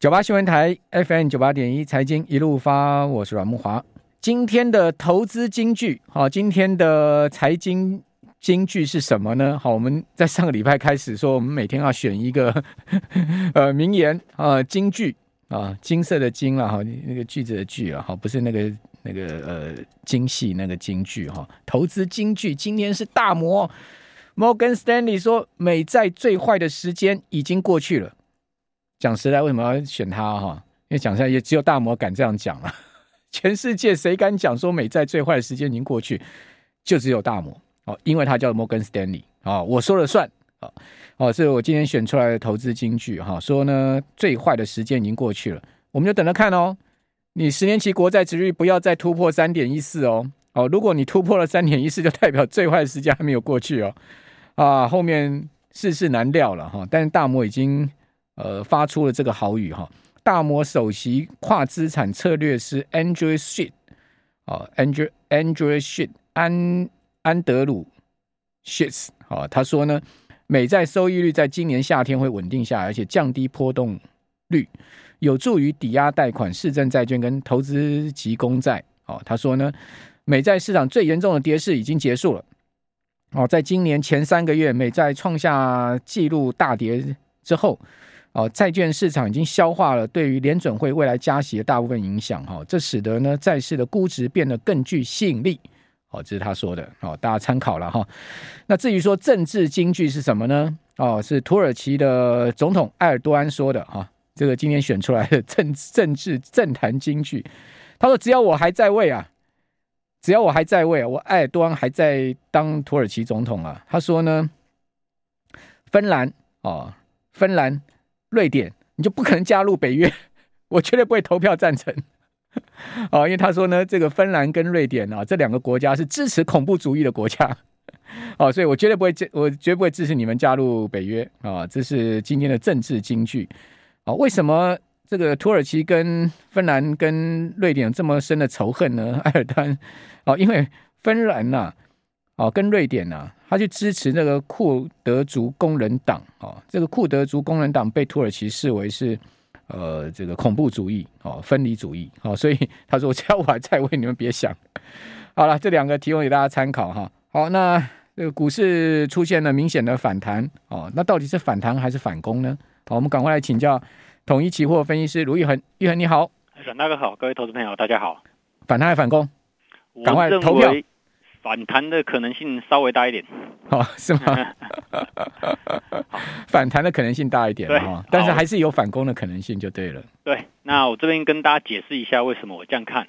九八新闻台 FM 九八点一财经一路发，我是阮慕华。今天的投资金句，好，今天的财经金句是什么呢？好，我们在上个礼拜开始说，我们每天要选一个 呃名言啊，金句啊，金色的金了哈，那个句子的句啊，好，不是那个那个呃精细那个金句哈。投资金句，今天是大摩 Morgan Stanley 说，美债最坏的时间已经过去了。讲实在，为什么要选他哈？因为讲实在，也只有大摩敢这样讲了。全世界谁敢讲说美债最坏的时间已经过去？就只有大摩哦，因为他叫摩根斯丹利啊，我说了算啊哦，所以我今天选出来的投资金句哈，说呢最坏的时间已经过去了，我们就等着看哦。你十年期国债殖率不要再突破三点一四哦哦，如果你突破了三点一四，就代表最坏的时间还没有过去哦啊，后面世事难料了哈。但是大摩已经。呃，发出了这个豪语哈，大摩首席跨资产策略师 Andrew Shit 啊，Andrew Andrew Shit 安安德鲁 Shits 啊，他说呢，美债收益率在今年夏天会稳定下来，而且降低波动率，有助于抵押贷款、市政债券跟投资级公债。哦，他说呢，美债市场最严重的跌势已经结束了。哦，在今年前三个月，美债创下纪录大跌之后。哦，债券市场已经消化了对于联准会未来加息的大部分影响，哈，这使得呢债市的估值变得更具吸引力，哦，这是他说的，哦，大家参考了哈。那至于说政治金句是什么呢？哦，是土耳其的总统埃尔多安说的，哈，这个今天选出来的政政治政坛金句，他说：“只要我还在位啊，只要我还在位啊，我埃尔多安还在当土耳其总统啊。”他说呢，芬兰，哦，芬兰。瑞典，你就不可能加入北约，我绝对不会投票赞成。哦，因为他说呢，这个芬兰跟瑞典啊，这两个国家是支持恐怖主义的国家。哦，所以我绝对不会，我绝不会支持你们加入北约啊。这是今天的政治金句。啊，为什么这个土耳其跟芬兰跟瑞典这么深的仇恨呢？埃尔丹，哦，因为芬兰呐。哦，跟瑞典啊，他去支持那个库德族工人党哦，这个库德族工人党被土耳其视为是呃这个恐怖主义哦，分离主义哦，所以 他说只要我还在位，你们别想。好了，这两个提供给大家参考哈。好，那这个股市出现了明显的反弹哦，那到底是反弹还是反攻呢？好，我们赶快来请教统一期货分析师卢玉恒，玉恒你好，沈大哥好，各位投资朋友大家好。反弹还是反攻？赶快投票。反弹的可能性稍微大一点，哦，是吗？反弹的可能性大一点，对，但是还是有反攻的可能性，就对了。对，那我这边跟大家解释一下为什么我这样看。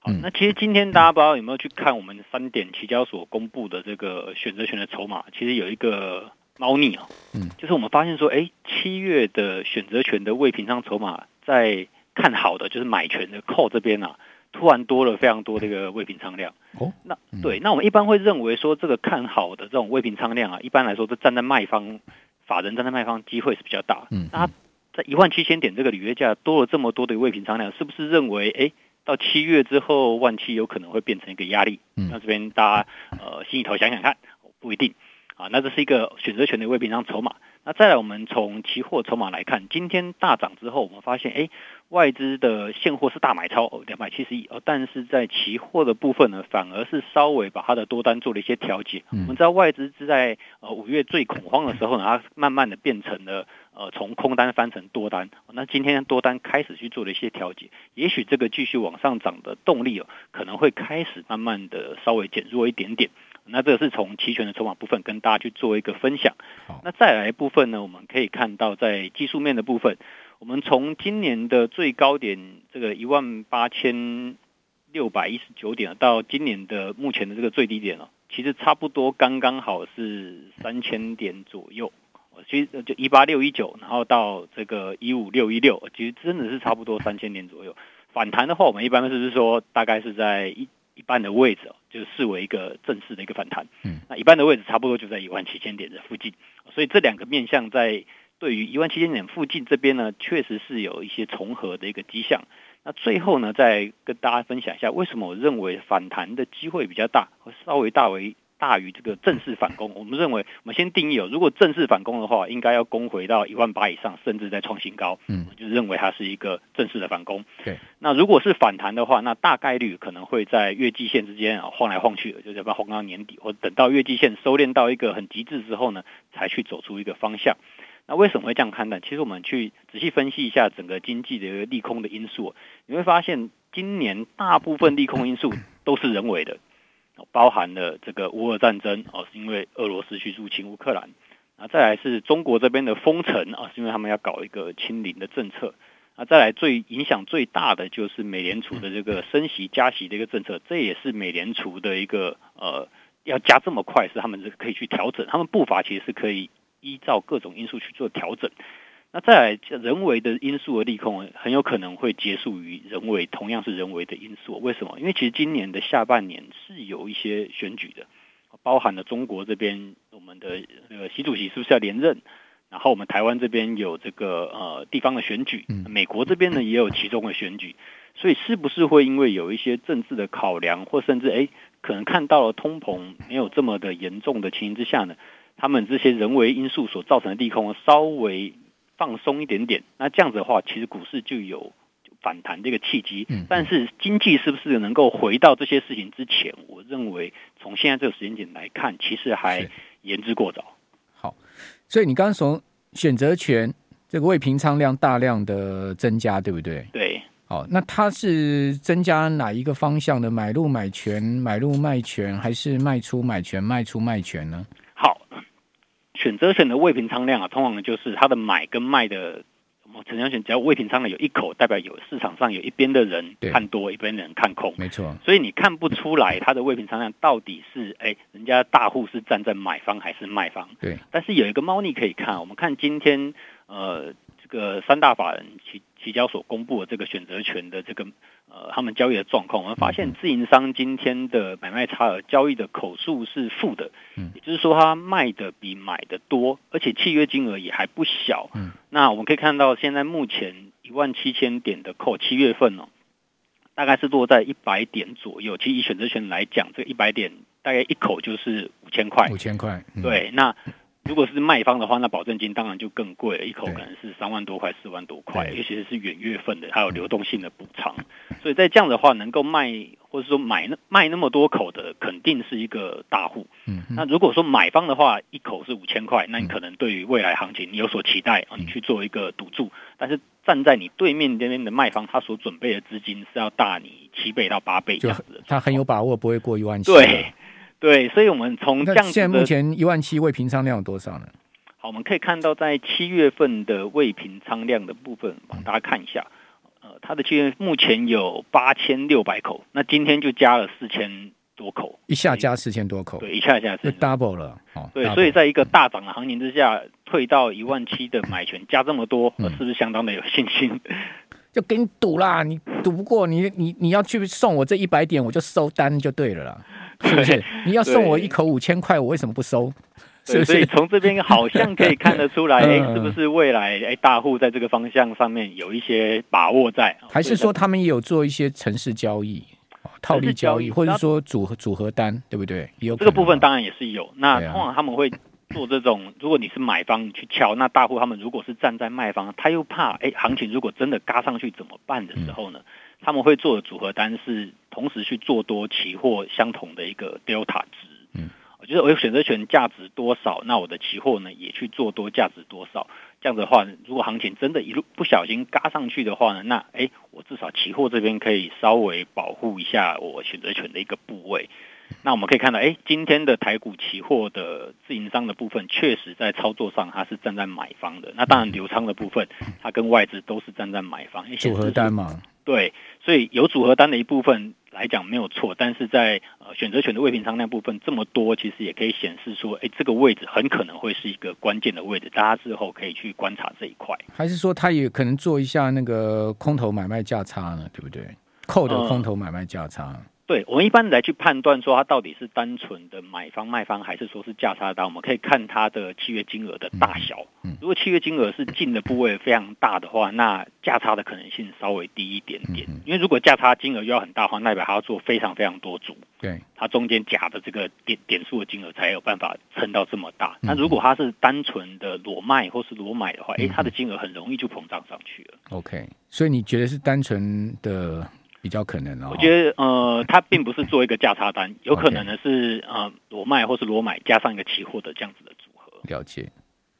好，那其实今天大家不知道有没有去看我们三点期交所公布的这个选择权的筹码，其实有一个猫腻啊，嗯，就是我们发现说，哎，七月的选择权的未平仓筹码在看好的就是买权的 call 这边啊。突然多了非常多这个未平仓量哦，那对，那我们一般会认为说这个看好的这种未平仓量啊，一般来说都站在卖方，法人站在卖方机会是比较大。嗯，那在一万七千点这个履约价多了这么多的未平仓量，是不是认为哎，到七月之后万七有可能会变成一个压力？嗯，那这边大家呃心里头想想看，不一定啊。那这是一个选择权的未平仓筹码。那再来，我们从期货筹码来看，今天大涨之后，我们发现，哎，外资的现货是大买超哦，两百七十亿哦，但是在期货的部分呢，反而是稍微把它的多单做了一些调节。我们知道外资是在呃五月最恐慌的时候呢，它慢慢的变成了呃从空单翻成多单。那今天多单开始去做了一些调节，也许这个继续往上涨的动力哦，可能会开始慢慢的稍微减弱一点点。那这个是从期权的筹码部分跟大家去做一个分享。那再来一部分呢，我们可以看到在技术面的部分，我们从今年的最高点这个一万八千六百一十九点到今年的目前的这个最低点哦，其实差不多刚刚好是三千点左右。其实就一八六一九，然后到这个一五六一六，其实真的是差不多三千点左右。反弹的话，我们一般是不是说大概是在一？一半的位置哦，就视为一个正式的一个反弹。嗯，那一般的位置差不多就在一万七千点的附近，所以这两个面向在对于一万七千点附近这边呢，确实是有一些重合的一个迹象。那最后呢，再跟大家分享一下，为什么我认为反弹的机会比较大，会稍微大为大于这个正式反攻。我们认为，我们先定义哦，如果正式反攻的话，应该要攻回到一万八以上，甚至再创新高。嗯，就认为它是一个正式的反攻。对，那如果是反弹的话，那大概率可能会在月季线之间啊晃来晃去的，就是要晃到年底，或等到月季线收敛到一个很极致之后呢，才去走出一个方向。那为什么会这样看待？其实我们去仔细分析一下整个经济的一个利空的因素，你会发现今年大部分利空因素都是人为的，包含了这个乌俄战争哦，是因为俄罗斯去入侵乌克兰，那再来是中国这边的封城啊，是因为他们要搞一个清零的政策，那再来最影响最大的就是美联储的这个升息加息的一个政策，这也是美联储的一个呃要加这么快，是他们是可以去调整，他们步伐其实是可以。依照各种因素去做调整，那再来人为的因素的利空很有可能会结束于人为，同样是人为的因素。为什么？因为其实今年的下半年是有一些选举的，包含了中国这边我们的那个习主席是不是要连任？然后我们台湾这边有这个呃地方的选举，美国这边呢也有其中的选举，所以是不是会因为有一些政治的考量，或甚至诶可能看到了通膨没有这么的严重的情形之下呢？他们这些人为因素所造成的利空稍微放松一点点，那这样子的话，其实股市就有反弹这个契机。但是经济是不是能够回到这些事情之前？我认为从现在这个时间点来看，其实还言之过早。好，所以你刚刚从选择权这个未平仓量大量的增加，对不对？对。好，那它是增加哪一个方向的？买入买权、买入卖权，还是卖出买权、卖出卖权呢？选择权的未平仓量啊，通常就是它的买跟卖的我成交权，只要未平仓的有一口，代表有市场上有一边的人看多，一边的人看空，没错。所以你看不出来它的未平仓量到底是哎，人家大户是站在买方还是卖方？对。但是有一个猫腻可以看，我们看今天呃这个三大法人期期交所公布的这个选择权的这个。呃，他们交易的状况，我们发现自营商今天的买卖差额交易的口数是负的，嗯，也就是说，他卖的比买的多，而且契约金额也还不小，嗯，那我们可以看到，现在目前一万七千点的扣，七月份哦，大概是落在一百点左右。其实以选择权来讲，这个一百点大概一口就是五千块，五千块，嗯、对，那。如果是卖方的话，那保证金当然就更贵了，一口可能是三万多块、四万多块，尤其是远月份的，还有流动性的补偿。所以在这样的话，能够卖或者说买那卖那么多口的，肯定是一个大户。嗯，那如果说买方的话，一口是五千块，那你可能对于未来行情你有所期待啊，你去做一个赌注。但是站在你对面这边的卖方，他所准备的资金是要大你七倍到八倍这样子的，他很有把握不会过一万七。对。对，所以，我们从这样子，现在目前一万七未平仓量有多少呢？好，我们可以看到，在七月份的未平仓量的部分，帮大家看一下。呃，它的七月目前有八千六百口，那今天就加了四千多口，一下加四千多口，对，一下加就 double 了。哦，对，所以在一个大涨的行情之下，退到一万七的买权 加这么多，是不是相当的有信心？就给你赌啦，你赌不过，你你你要去送我这一百点，我就收单就对了啦。是不是？你要送我一口五千块，我为什么不收？是不是？所以从这边好像可以看得出来，哎，是不是未来哎大户在这个方向上面有一些把握在？还是说他们也有做一些城市交易、套利交易，或者说组合组合单，对不对？有这个部分当然也是有。那通常他们会做这种，如果你是买方你去敲，那大户他们如果是站在卖方，他又怕哎行情如果真的嘎上去怎么办的时候呢？他们会做的组合单是同时去做多期货相同的一个 delta 值，嗯，就是我有选择权价值多少，那我的期货呢也去做多价值多少，这样子的话，如果行情真的一路不小心嘎上去的话呢，那诶，我至少期货这边可以稍微保护一下我选择权的一个部位。那我们可以看到，诶，今天的台股期货的自营商的部分，确实在操作上它是站在买方的。那当然，流仓的部分，它跟外资都是站在买方。组合单嘛。对，所以有组合单的一部分来讲没有错，但是在呃选择权的未平仓那部分这么多，其实也可以显示说，哎，这个位置很可能会是一个关键的位置，大家之后可以去观察这一块。还是说他也可能做一下那个空头买卖价差呢？对不对？扣的空头买卖价差。对，我们一般来去判断说它到底是单纯的买方卖方，还是说是价差单，我们可以看它的契约金额的大小。嗯，如果契约金额是进的部位非常大的话，那价差的可能性稍微低一点点。因为如果价差金额又要很大的话，那代表它要做非常非常多组，对，它中间夹的这个点点数的金额才有办法撑到这么大。那如果它是单纯的裸卖或是裸买的话，诶，它的金额很容易就膨胀上去了。OK，所以你觉得是单纯的？比较可能哦，我觉得呃，它并不是做一个价差单，有可能的是呃裸卖或是裸买加上一个期货的这样子的组合。了解。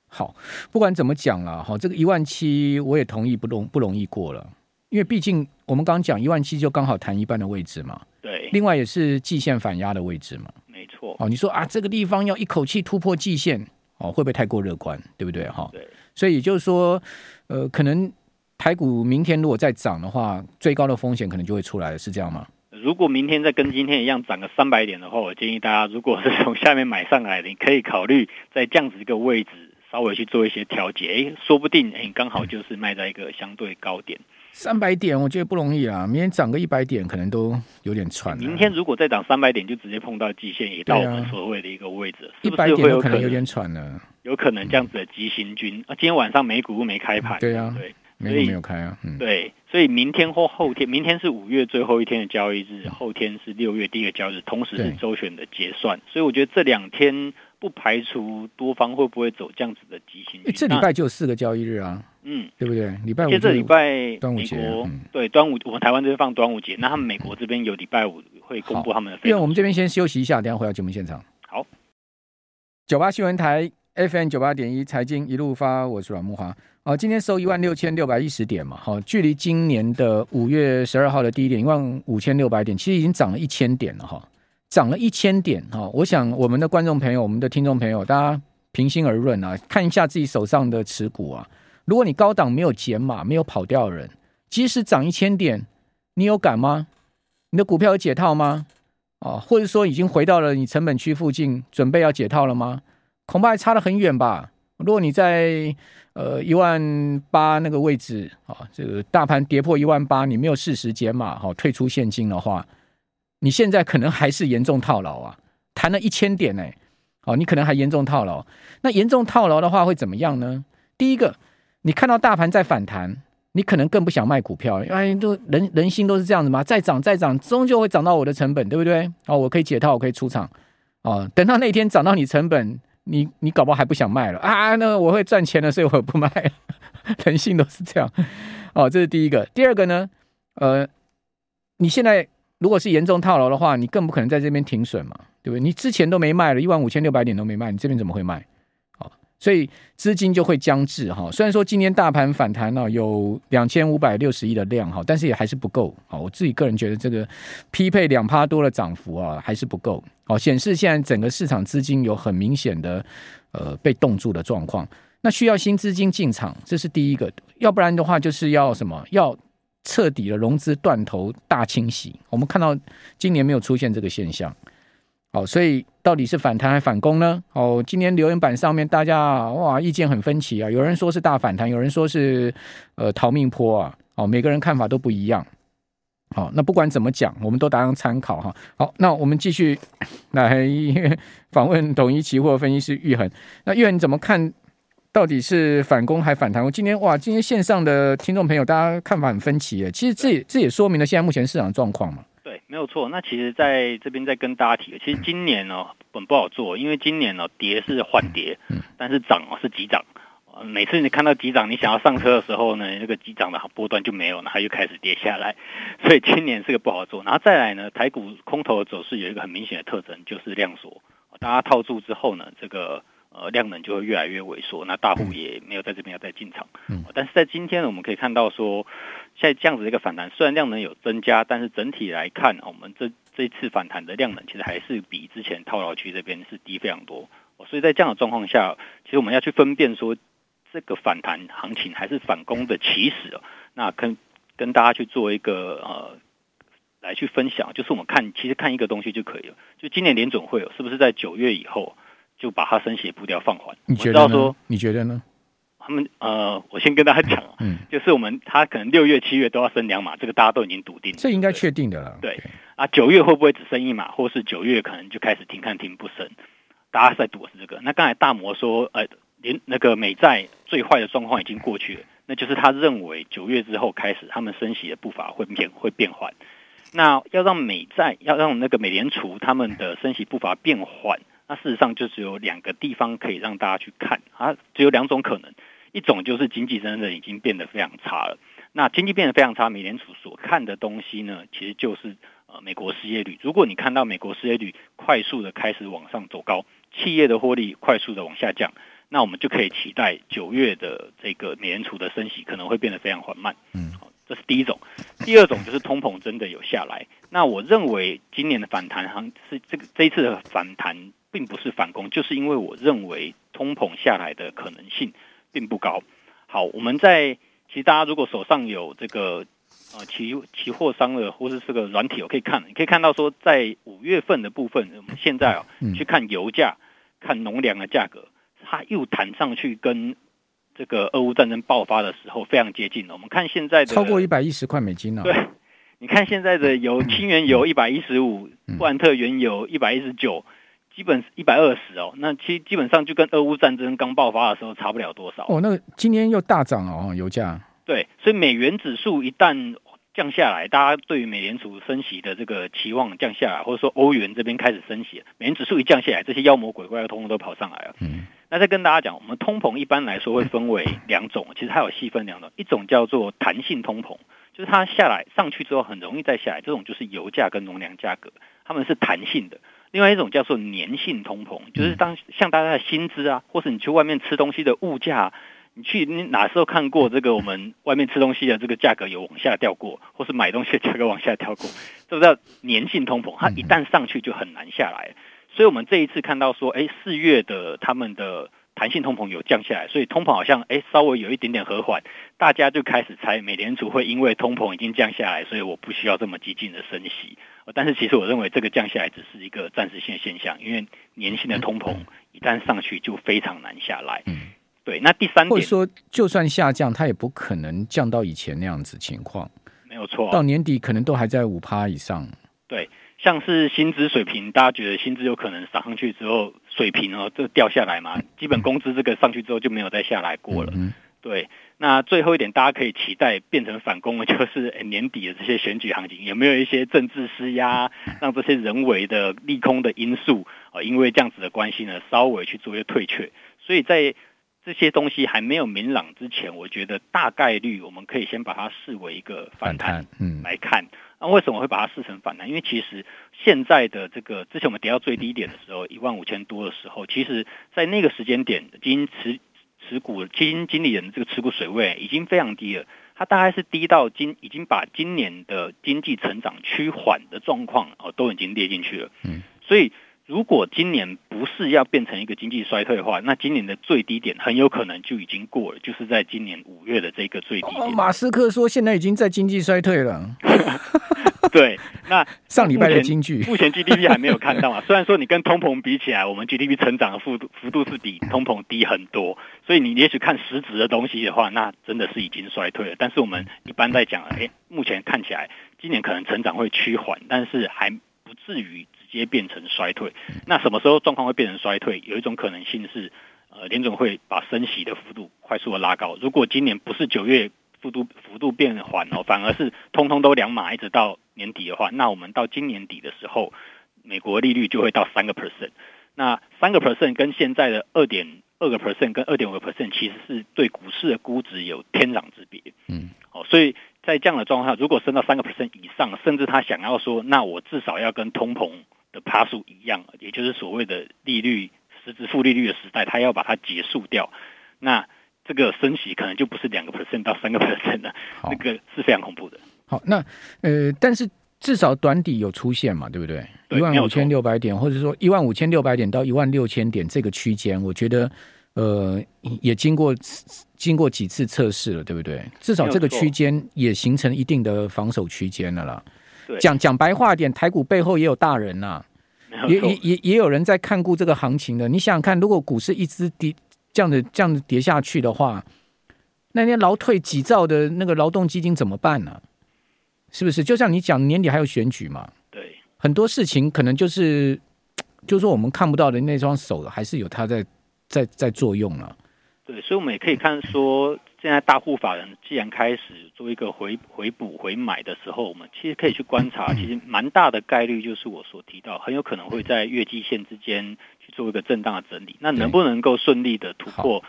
好，不管怎么讲了哈，这个一万七我也同意不容不容易过了，因为毕竟我们刚讲一万七就刚好弹一半的位置嘛。对。另外也是季线反压的位置嘛。没错。哦，你说啊，这个地方要一口气突破季线哦，会不会太过乐观？对不对哈？对。所以也就是说，呃，可能。台股明天如果再涨的话，最高的风险可能就会出来了，是这样吗？如果明天再跟今天一样涨个三百点的话，我建议大家，如果是从下面买上来的，你可以考虑在这样子一个位置稍微去做一些调节，哎，说不定哎，刚好就是卖在一个相对高点。三百点我觉得不容易啊，明天涨个一百点可能都有点喘。明天如果再涨三百点，就直接碰到极限，也到我们所谓的一个位置，一百、啊、点有可能有点喘了，有可能这样子的急行军啊！今天晚上美股没开盘，对啊，对。所以没有开啊，嗯，对，所以明天或后天，明天是五月最后一天的交易日，后天是六月第一个交易日，同时是周选的结算，所以我觉得这两天不排除多方会不会走这样子的急行军。这礼拜就有四个交易日啊，嗯，对不对？礼拜五，这礼拜端午节，嗯、对，端午我们台湾这边放端午节，那他们美国这边有礼拜五会公布他们的。因为我们这边先休息一下，等下回到节目现场。好，九八新闻台 FM 九八点一财经一路发，我是阮慕驊。好，今天收一万六千六百一十点嘛，好，距离今年的五月十二号的低点一万五千六百点，其实已经涨了一千点了哈，涨了一千点哈。我想我们的观众朋友、我们的听众朋友，大家平心而论啊，看一下自己手上的持股啊，如果你高档没有减码、没有跑掉的人，即使涨一千点，你有敢吗？你的股票有解套吗？啊，或者说已经回到了你成本区附近，准备要解套了吗？恐怕还差得很远吧。如果你在呃一万八那个位置啊，这个大盘跌破一万八，你没有适时减码哈，退出现金的话，你现在可能还是严重套牢啊，弹了一千点呢，好，你可能还严重套牢。那严重套牢的话会怎么样呢？第一个，你看到大盘在反弹，你可能更不想卖股票，因为都人人心都是这样子嘛，再涨再涨，终究会涨到我的成本，对不对？哦，我可以解套，我可以出场，哦，等到那天涨到你成本。你你搞不好还不想卖了啊？那我会赚钱的，所以我不卖。人性都是这样哦，这是第一个。第二个呢？呃，你现在如果是严重套牢的话，你更不可能在这边停损嘛，对不对？你之前都没卖了，一万五千六百点都没卖，你这边怎么会卖？所以资金就会僵滞哈。虽然说今天大盘反弹了有两千五百六十亿的量哈，但是也还是不够啊。我自己个人觉得这个匹配两趴多的涨幅啊，还是不够。哦，显示现在整个市场资金有很明显的呃被冻住的状况。那需要新资金进场，这是第一个。要不然的话，就是要什么？要彻底的融资断头大清洗。我们看到今年没有出现这个现象。好，所以到底是反弹还反攻呢？哦，今天留言板上面大家哇意见很分歧啊，有人说是大反弹，有人说是呃逃命坡啊，哦，每个人看法都不一样。好，那不管怎么讲，我们都当参考哈。好，那我们继续来访问统一期货分析师玉恒。那玉恒你怎么看？到底是反攻还反弹？我今天哇，今天线上的听众朋友大家看法很分歧耶。其实这也这也说明了现在目前市场状况嘛。对，没有错。那其实在这边再跟大家提，其实今年呢、哦、本不好做，因为今年呢、哦、跌是缓跌，但是涨是急涨。每次你看到急涨，你想要上车的时候呢，那个急涨的波段就没有了，它又开始跌下来。所以今年是个不好做。然后再来呢，台股空头的走势有一个很明显的特征，就是量缩。大家套住之后呢，这个呃量能就会越来越萎缩。那大户也没有在这边要再进场。但是在今天呢，我们可以看到说。现在这样子的一个反弹，虽然量能有增加，但是整体来看，我们这这一次反弹的量能其实还是比之前套牢区这边是低非常多。所以在这样的状况下，其实我们要去分辨说，这个反弹行情还是反攻的起始哦。那跟跟大家去做一个呃，来去分享，就是我们看其实看一个东西就可以了。就今年联准会是不是在九月以后就把它升息步调放缓？你觉得呢？你觉得呢？他们呃，我先跟大家讲，嗯，就是我们他可能六月、七月都要升两码，这个大家都已经笃定了，这应该确定的了。对，对啊，九月会不会只升一码，或是九月可能就开始停看停不升？大家在赌的是这个。那刚才大摩说，呃，连那个美债最坏的状况已经过去了，那就是他认为九月之后开始，他们升息的步伐会变会变缓。那要让美债，要让那个美联储他们的升息步伐变缓，那事实上就只有两个地方可以让大家去看啊，只有两种可能，一种就是经济真的已经变得非常差了。那经济变得非常差，美联储所看的东西呢，其实就是呃美国失业率。如果你看到美国失业率快速的开始往上走高，企业的获利快速的往下降，那我们就可以期待九月的这个美联储的升息可能会变得非常缓慢。嗯。这是第一种，第二种就是通膨真的有下来。那我认为今年的反弹行是这个这一次的反弹并不是反攻，就是因为我认为通膨下来的可能性并不高。好，我们在其实大家如果手上有这个呃期期货商的或是这个软体，我可以看，你可以看到说在五月份的部分，我们现在啊去看油价、看农粮的价格，它又弹上去跟。这个俄乌战争爆发的时候非常接近了。我们看现在的超过一百一十块美金了。对，你看现在的油，轻原油一百一十五，布兰特原油一百一十九，基本一百二十哦。那其基本上就跟俄乌战争刚爆发的时候差不了多少。哦，那今天又大涨哦，油价。对，所以美元指数一旦降下来，大家对于美联储升息的这个期望降下来，或者说欧元这边开始升息，美元指数一降下来，这些妖魔鬼怪的通通都跑上来了。嗯。那再跟大家讲，我们通膨一般来说会分为 两种，其实它有细分两种，一种叫做弹性通膨，就是它下来上去之后很容易再下来，这种就是油价跟农粮价格，它们是弹性的。另外一种叫做粘性通膨，就是当像大家的薪资啊，或是你去外面吃东西的物价，你去你哪时候看过这个我们 外面吃东西的这个价格有往下掉过，或是买东西的价格往下掉过，这个叫粘性通膨，它一旦上去就很难下来。所以，我们这一次看到说，哎，四月的他们的弹性通膨有降下来，所以通膨好像哎稍微有一点点和缓，大家就开始猜美联储会因为通膨已经降下来，所以我不需要这么激进的升息。但是，其实我认为这个降下来只是一个暂时性现象，因为年性的通膨一旦上去就非常难下来。嗯，对。那第三点，或者说，就算下降，它也不可能降到以前那样子情况。没有错，到年底可能都还在五趴以上。对。像是薪资水平，大家觉得薪资有可能涨上去之后，水平哦，这掉下来嘛？基本工资这个上去之后就没有再下来过了。对，那最后一点，大家可以期待变成反攻的，就是 年底的这些选举行情有没有一些政治施压，让这些人为的利空的因素啊，因为这样子的关系呢，稍微去做一些退却。所以在这些东西还没有明朗之前，我觉得大概率我们可以先把它视为一个反弹，嗯，来看。那、啊、为什么会把它视成反弹？因为其实现在的这个之前我们跌到最低点的时候，一万五千多的时候，其实在那个时间点，基金持持股基金经理人的这个持股水位已经非常低了，它大概是低到今已经把今年的经济成长趋缓的状况哦都已经列进去了。嗯，所以如果今年不是要变成一个经济衰退的话，那今年的最低点很有可能就已经过了，就是在今年五月的这个最低点。哦、马斯克说现在已经在经济衰退了。对，那上礼拜的经济，目前 GDP 还没有看到啊。虽然说你跟通膨比起来，我们 GDP 成长的幅度幅度是比通膨低很多，所以你也许看实质的东西的话，那真的是已经衰退了。但是我们一般在讲，哎，目前看起来今年可能成长会趋缓，但是还不至于直接变成衰退。那什么时候状况会变成衰退？有一种可能性是，呃，联总会把升息的幅度快速的拉高。如果今年不是九月。幅度幅度变缓哦，反而是通通都两码，一直到年底的话，那我们到今年底的时候，美国利率就会到三个 percent。那三个 percent 跟现在的二点二个 percent 跟二点五个 percent，其实是对股市的估值有天壤之别。嗯，哦，所以在这样的状况下，如果升到三个 percent 以上，甚至他想要说，那我至少要跟通膨的趴数一样，也就是所谓的利率实质负利率的时代，它要把它结束掉，那。这个升息可能就不是两个 percent 到三个 percent 了，那个是非常恐怖的。好，那呃，但是至少短底有出现嘛，对不对？一万五千六百点，或者说一万五千六百点到一万六千点这个区间，我觉得呃也经过经过几次测试了，对不对？至少这个区间也形成一定的防守区间了啦。讲讲白话点，台股背后也有大人呐、啊，也也也也有人在看顾这个行情的。你想想看，如果股市一直跌。这样的这样子跌下去的话，那些劳退几兆的那个劳动基金怎么办呢？是不是？就像你讲，年底还有选举嘛？对，很多事情可能就是，就是说我们看不到的那双手，还是有它在在在作用了。对，所以我们也可以看说，现在大户法人既然开始做一个回回补回买的时候，我们其实可以去观察，其实蛮大的概率就是我所提到，很有可能会在月季线之间去做一个震荡的整理。那能不能够顺利的突破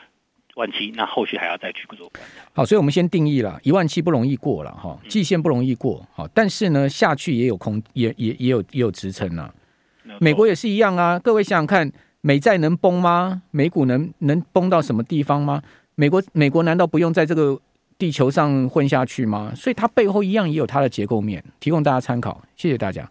万七？那后续还要再去做观察。好，所以我们先定义了一万七不容易过了哈，季线不容易过。好，但是呢，下去也有空，也也也有也有支撑呢。美国也是一样啊，各位想想看。美债能崩吗？美股能能崩到什么地方吗？美国美国难道不用在这个地球上混下去吗？所以它背后一样也有它的结构面，提供大家参考。谢谢大家。